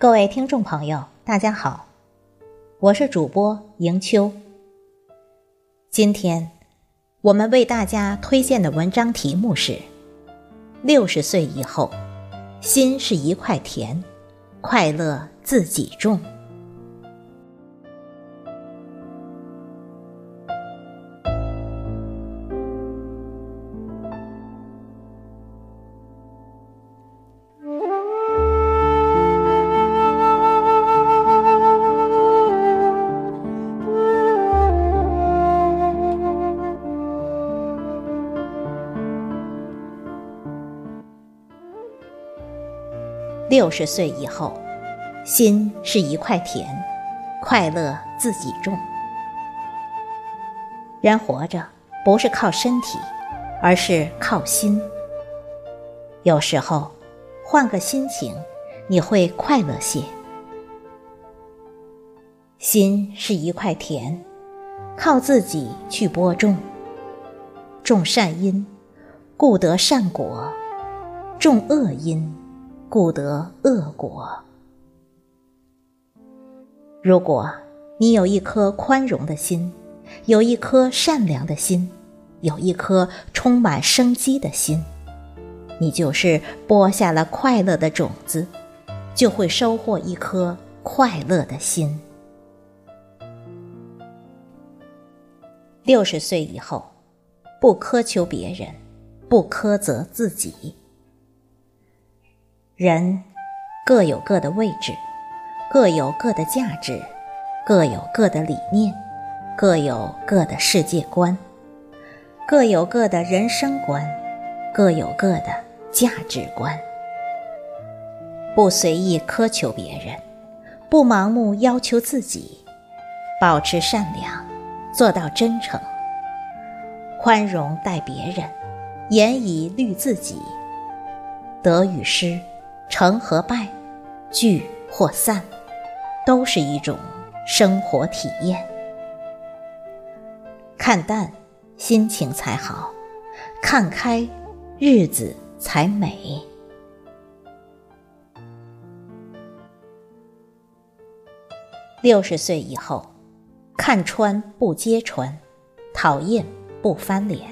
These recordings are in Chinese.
各位听众朋友，大家好，我是主播迎秋。今天我们为大家推荐的文章题目是：六十岁以后，心是一块田，快乐自己种。六十岁以后，心是一块田，快乐自己种。人活着不是靠身体，而是靠心。有时候，换个心情，你会快乐些。心是一块田，靠自己去播种。种善因，故得善果；种恶因。故得恶果。如果你有一颗宽容的心，有一颗善良的心，有一颗充满生机的心，你就是播下了快乐的种子，就会收获一颗快乐的心。六十岁以后，不苛求别人，不苛责自己。人各有各的位置，各有各的价值，各有各的理念，各有各的世界观，各有各的人生观，各有各的价值观。不随意苛求别人，不盲目要求自己，保持善良，做到真诚，宽容待别人，严以律自己，得与失。成和败，聚或散，都是一种生活体验。看淡，心情才好；看开，日子才美。六十岁以后，看穿不揭穿，讨厌不翻脸，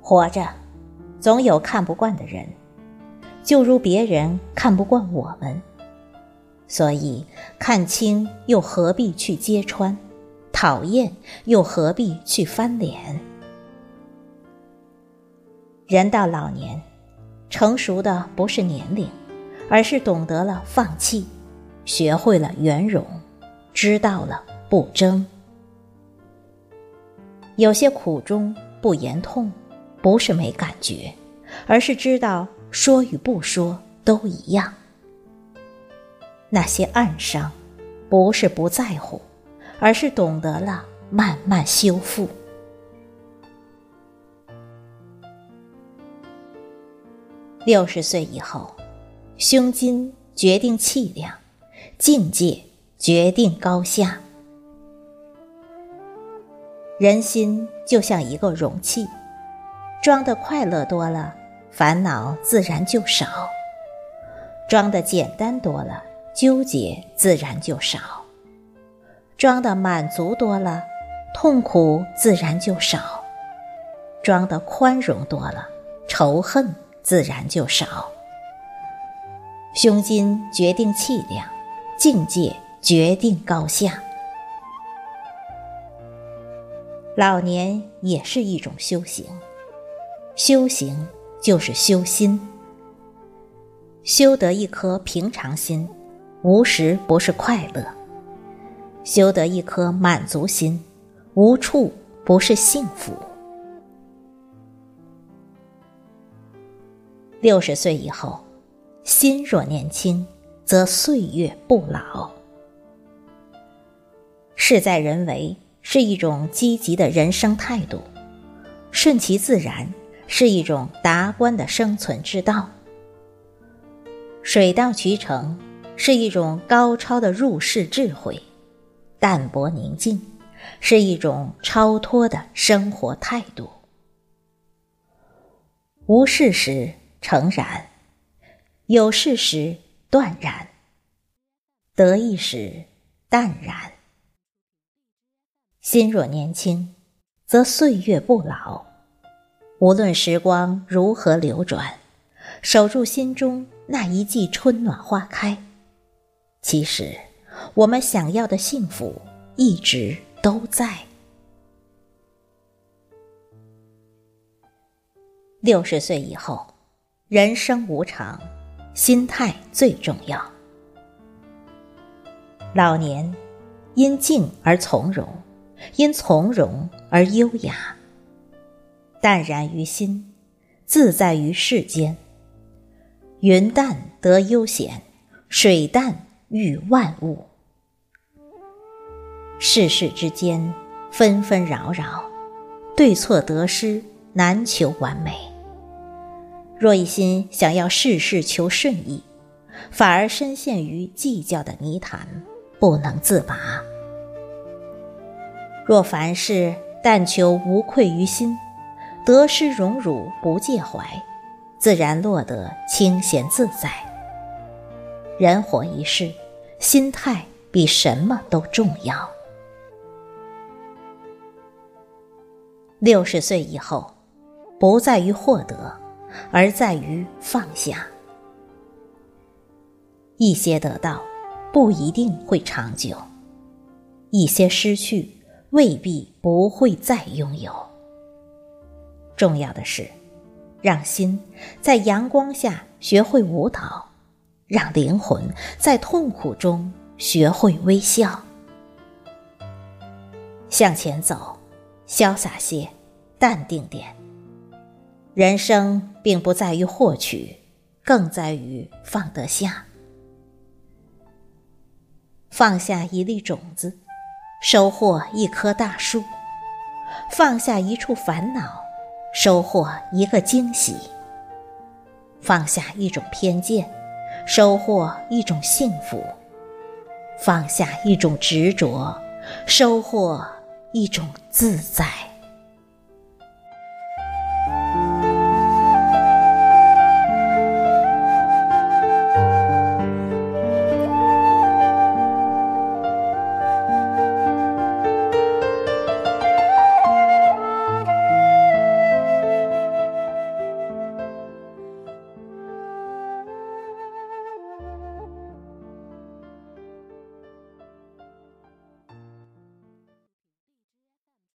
活着。总有看不惯的人，就如别人看不惯我们，所以看清又何必去揭穿，讨厌又何必去翻脸？人到老年，成熟的不是年龄，而是懂得了放弃，学会了圆融，知道了不争。有些苦衷不言痛。不是没感觉，而是知道说与不说都一样。那些暗伤，不是不在乎，而是懂得了慢慢修复。六十岁以后，胸襟决定气量，境界决定高下。人心就像一个容器。装的快乐多了，烦恼自然就少；装的简单多了，纠结自然就少；装的满足多了，痛苦自然就少；装的宽容多了，仇恨自然就少。胸襟决定气量，境界决定高下。老年也是一种修行。修行就是修心，修得一颗平常心，无时不是快乐；修得一颗满足心，无处不是幸福。六十岁以后，心若年轻，则岁月不老。事在人为是一种积极的人生态度，顺其自然。是一种达观的生存之道，水到渠成是一种高超的入世智慧，淡泊宁静是一种超脱的生活态度。无事时诚然，有事时断然，得意时淡然。心若年轻，则岁月不老。无论时光如何流转，守住心中那一季春暖花开。其实，我们想要的幸福一直都在。六十岁以后，人生无常，心态最重要。老年，因静而从容。因从容而优雅，淡然于心，自在于世间。云淡得悠闲，水淡遇万物。世事之间纷纷扰扰，对错得失难求完美。若一心想要事事求顺意，反而深陷于计较的泥潭，不能自拔。若凡事但求无愧于心，得失荣辱不介怀，自然落得清闲自在。人活一世，心态比什么都重要。六十岁以后，不在于获得，而在于放下。一些得到，不一定会长久；一些失去。未必不会再拥有。重要的是，让心在阳光下学会舞蹈，让灵魂在痛苦中学会微笑。向前走，潇洒些，淡定点。人生并不在于获取，更在于放得下。放下一粒种子。收获一棵大树，放下一处烦恼，收获一个惊喜；放下一种偏见，收获一种幸福；放下一种执着，收获一种自在。